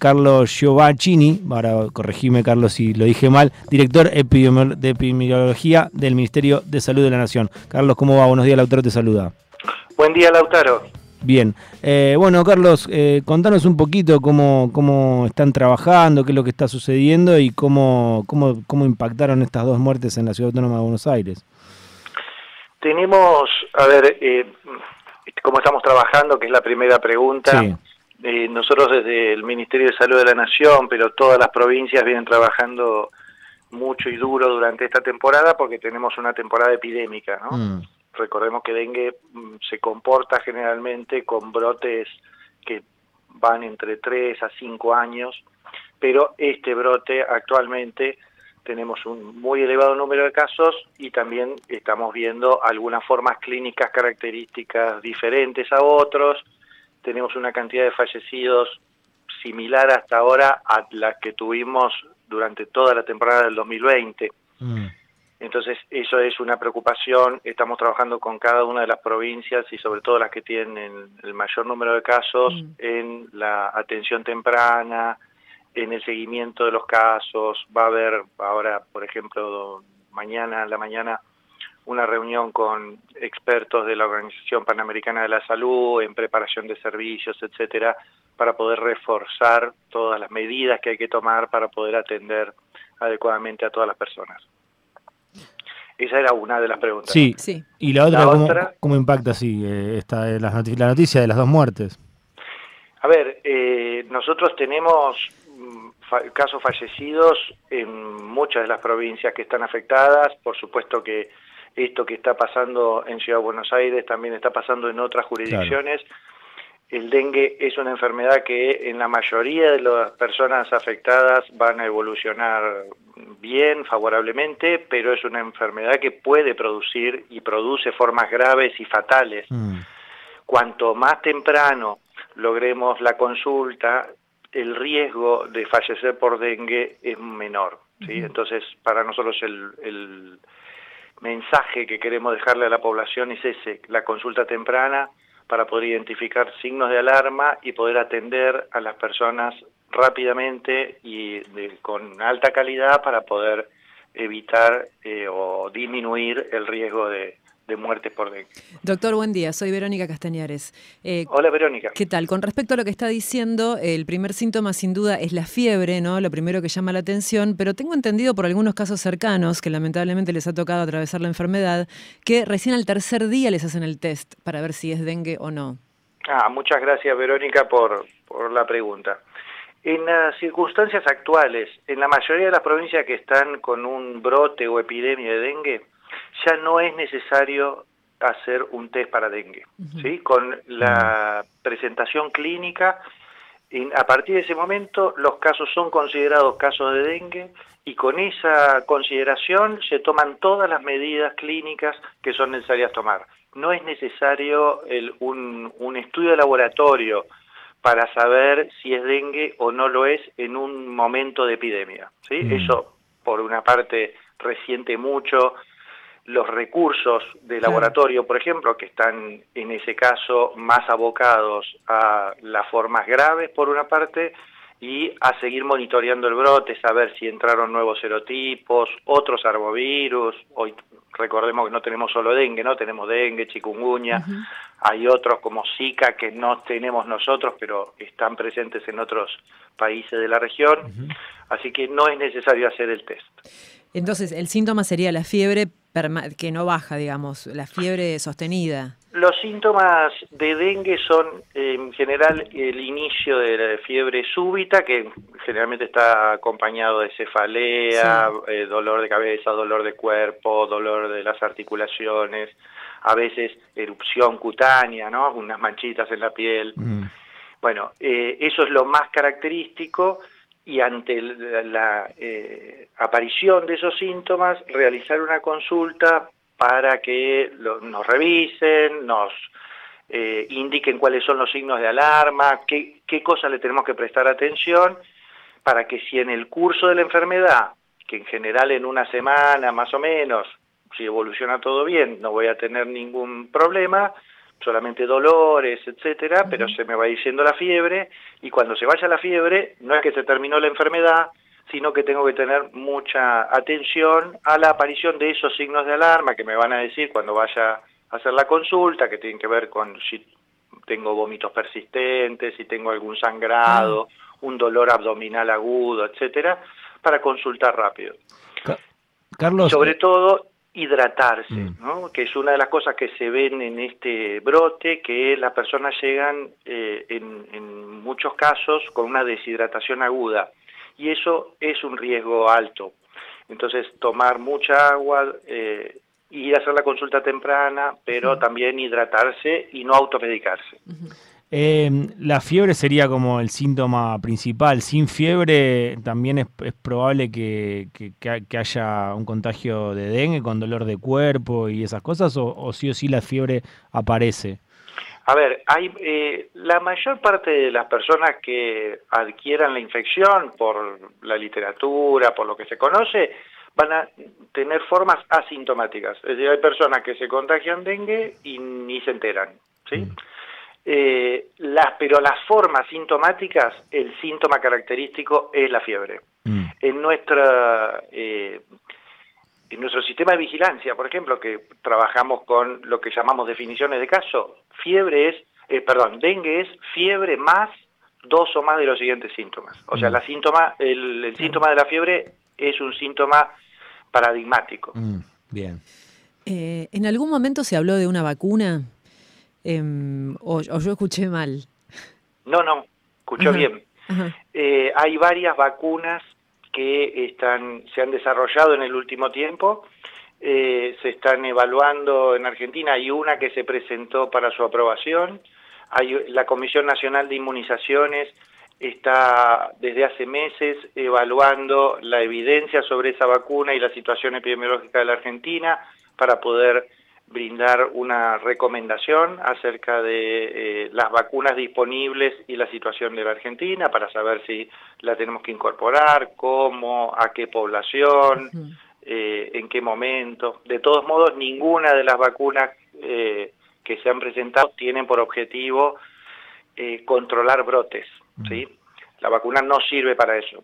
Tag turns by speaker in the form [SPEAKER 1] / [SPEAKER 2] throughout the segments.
[SPEAKER 1] Carlos Giovacchini, ahora corregime Carlos si lo dije mal, director de epidemiología del Ministerio de Salud de la Nación. Carlos, ¿cómo va? Buenos días, Lautaro te saluda.
[SPEAKER 2] Buen día, Lautaro.
[SPEAKER 1] Bien, eh, bueno Carlos, eh, contanos un poquito cómo, cómo están trabajando, qué es lo que está sucediendo y cómo, cómo, cómo impactaron estas dos muertes en la Ciudad Autónoma de Buenos Aires.
[SPEAKER 2] Tenemos, a ver, eh, cómo estamos trabajando, que es la primera pregunta.
[SPEAKER 1] Sí.
[SPEAKER 2] Eh, nosotros desde el Ministerio de Salud de la Nación, pero todas las provincias vienen trabajando mucho y duro durante esta temporada porque tenemos una temporada epidémica, ¿no?
[SPEAKER 1] Mm.
[SPEAKER 2] Recordemos que dengue mm, se comporta generalmente con brotes que van entre 3 a 5 años, pero este brote actualmente tenemos un muy elevado número de casos y también estamos viendo algunas formas clínicas características diferentes a otros, tenemos una cantidad de fallecidos similar hasta ahora a la que tuvimos durante toda la temporada del 2020.
[SPEAKER 1] Mm.
[SPEAKER 2] Entonces, eso es una preocupación. Estamos trabajando con cada una de las provincias y sobre todo las que tienen el mayor número de casos
[SPEAKER 3] Mm.
[SPEAKER 2] en la atención temprana, en el seguimiento de los casos. Va a haber ahora, por ejemplo, mañana en la mañana una reunión con expertos de la Organización Panamericana de la Salud en preparación de servicios, etcétera, para poder reforzar todas las medidas que hay que tomar para poder atender adecuadamente a todas las personas. Esa era una de las preguntas.
[SPEAKER 1] Sí.
[SPEAKER 3] Sí.
[SPEAKER 1] ¿Y la otra,
[SPEAKER 2] La
[SPEAKER 1] cómo,
[SPEAKER 2] otra-
[SPEAKER 1] cómo impacta así eh, esta, eh, la noticia de las dos muertes?
[SPEAKER 2] A ver, eh, nosotros tenemos mm, fa- casos fallecidos en muchas de las provincias que están afectadas. Por supuesto que esto que está pasando en Ciudad de Buenos Aires también está pasando en otras jurisdicciones. El dengue es una enfermedad que en la mayoría de las personas afectadas van a evolucionar bien, favorablemente, pero es una enfermedad que puede producir y produce formas graves y fatales
[SPEAKER 1] Mm.
[SPEAKER 2] cuanto más temprano logremos la consulta, el riesgo de fallecer por dengue es menor. ¿sí? Entonces, para nosotros el, el mensaje que queremos dejarle a la población es ese, la consulta temprana para poder identificar signos de alarma y poder atender a las personas rápidamente y de- con alta calidad para poder evitar eh, o disminuir el riesgo de, de muertes por dengue.
[SPEAKER 3] Doctor, buen día. Soy Verónica Castañares. Eh,
[SPEAKER 2] Hola Verónica.
[SPEAKER 3] ¿Qué tal? Con respecto a lo que está diciendo, el primer síntoma sin duda es la fiebre, ¿no? Lo primero que llama la atención, pero tengo entendido por algunos casos cercanos que lamentablemente les ha tocado atravesar la enfermedad, que recién al tercer día les hacen el test para ver si es dengue o no.
[SPEAKER 2] Ah, muchas gracias Verónica por, por la pregunta. En las circunstancias actuales, en la mayoría de las provincias que están con un brote o epidemia de dengue, ya no es necesario hacer un test para dengue. ¿sí? Con la presentación clínica, en- a partir de ese momento los casos son considerados casos de dengue y con esa consideración se toman todas las medidas clínicas que son necesarias tomar. No es necesario el- un, un estudio de laboratorio para saber si es dengue o no lo es en un momento de epidemia. ¿sí?
[SPEAKER 1] Mm.
[SPEAKER 2] Eso, por una parte, resiente mucho los recursos de laboratorio, por ejemplo, que están en ese caso más abocados a las formas graves, por una parte, y a seguir monitoreando el brote, saber si entraron nuevos serotipos, otros arbovirus, hoy recordemos que no tenemos solo dengue, no tenemos dengue, chikungunya, hay otros como Zika que no tenemos nosotros, pero están presentes en otros países de la región, así que no es necesario hacer el test.
[SPEAKER 3] Entonces, el síntoma sería la fiebre que no baja, digamos, la fiebre sostenida.
[SPEAKER 2] Los síntomas de dengue son en general el inicio de la fiebre súbita, que generalmente está acompañado de cefalea, eh, dolor de cabeza, dolor de cuerpo, dolor de las articulaciones, a veces erupción cutánea, ¿no? Unas manchitas en la piel.
[SPEAKER 1] Mm.
[SPEAKER 2] Bueno, eh, eso es lo más característico y ante el- la eh, aparición de esos síntomas, realizar una consulta para que lo- nos revisen, nos eh, indiquen cuáles son los signos de alarma, qué, qué cosas le tenemos que prestar atención, para que si en el curso de la enfermedad, que en general en una semana más o menos, si evoluciona todo bien, no voy a tener ningún problema, solamente dolores, etcétera, pero se me va diciendo la fiebre y cuando se vaya la fiebre no es que se terminó la enfermedad, sino que tengo que tener mucha atención a la aparición de esos signos de alarma que me van a decir cuando vaya a hacer la consulta, que tienen que ver con si tengo vómitos persistentes, si tengo algún sangrado, un dolor abdominal agudo, etcétera, para consultar rápido.
[SPEAKER 1] Carlos,
[SPEAKER 2] sobre eh, todo hidratarse, mm. ¿no? que es una de las cosas que se ven en este brote, que las personas llegan eh, en, en muchos casos con una deshidratación aguda y eso es un riesgo alto. Entonces, tomar mucha agua, eh, ir a hacer la consulta temprana, pero también hidratarse y no automedicarse.
[SPEAKER 1] Eh, la fiebre sería como el síntoma principal. Sin fiebre también es, probable que, haya un contagio de dengue con dolor de cuerpo y esas cosas, o, sí o sí la fiebre aparece.
[SPEAKER 2] A ver, hay eh, la mayor parte de las personas que adquieran la infección por la literatura, por lo que se conoce, van a tener formas asintomáticas. Es decir, hay personas que se contagian dengue y ni se enteran, ¿sí? Mm. Eh, las, pero las formas sintomáticas, el síntoma característico es la fiebre. Mm. En nuestra eh, en nuestro sistema de vigilancia, por ejemplo, que trabajamos con lo que llamamos definiciones de caso, fiebre es, eh, perdón, dengue es fiebre más dos o más de los siguientes síntomas. O sea, mm. la síntoma, el, síntoma de la fiebre es un síntoma paradigmático.
[SPEAKER 1] Mm, bien.
[SPEAKER 3] Eh, ¿En algún momento se habló de una vacuna? Em, o, yo escuché mal?
[SPEAKER 2] No, no, escuchó bien. Eh, hay varias vacunas que están, se han desarrollado en el último tiempo. Eh, se están evaluando en Argentina, hay una que se presentó para su aprobación, hay la Comisión Nacional de Inmunizaciones está desde hace meses evaluando la evidencia sobre esa vacuna y la situación epidemiológica de la Argentina para poder brindar una recomendación acerca de eh, las vacunas disponibles y la situación de la Argentina para saber si la tenemos que incorporar, cómo, a qué población, eh, en qué momento. De todos modos, ninguna de las vacunas eh, que se han presentado tienen por objetivo controlar brotes. ¿sí? La vacuna no sirve para eso.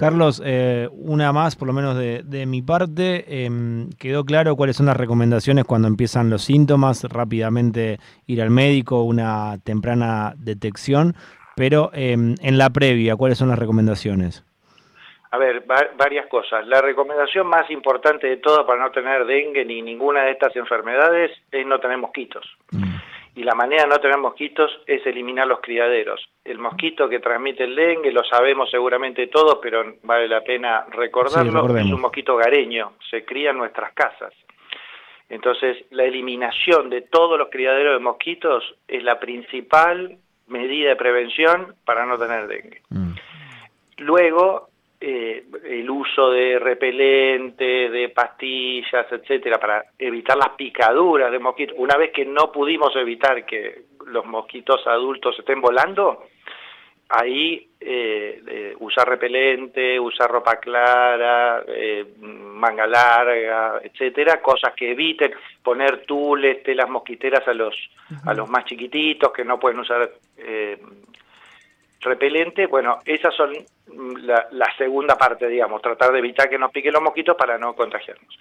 [SPEAKER 1] Carlos, eh, una más, por lo menos de, mi parte. Em, quedó claro cuáles son las recomendaciones cuando empiezan los síntomas, rápidamente ir al médico, una temprana detección, pero em, en la previa, ¿cuáles son las recomendaciones?
[SPEAKER 2] A ver, varias cosas. La recomendación más importante de todas para no tener dengue ni ninguna de estas enfermedades es no tener mosquitos. Mm y la manera de no tener mosquitos es eliminar los criaderos. El mosquito que transmite el dengue, lo sabemos seguramente todos, pero vale la pena recordarlo, es un mosquito gareño, se cría en nuestras casas. Entonces, la eliminación de todos los criaderos de mosquitos es la principal medida de prevención para no tener dengue. Mm. Luego, eh, el uso de repelente, de pastillas, etcétera, para evitar las picaduras de mosquitos. Una vez que no pudimos evitar que los mosquitos adultos estén volando, ahí eh, usar repelente, usar ropa clara, eh, manga larga, etcétera, cosas que eviten poner tules, telas mosquiteras a los a los más chiquititos que no pueden usar eh, repelente, bueno, esas son la, segunda parte, digamos, tratar de evitar que nos piquen los mosquitos para no contagiarnos.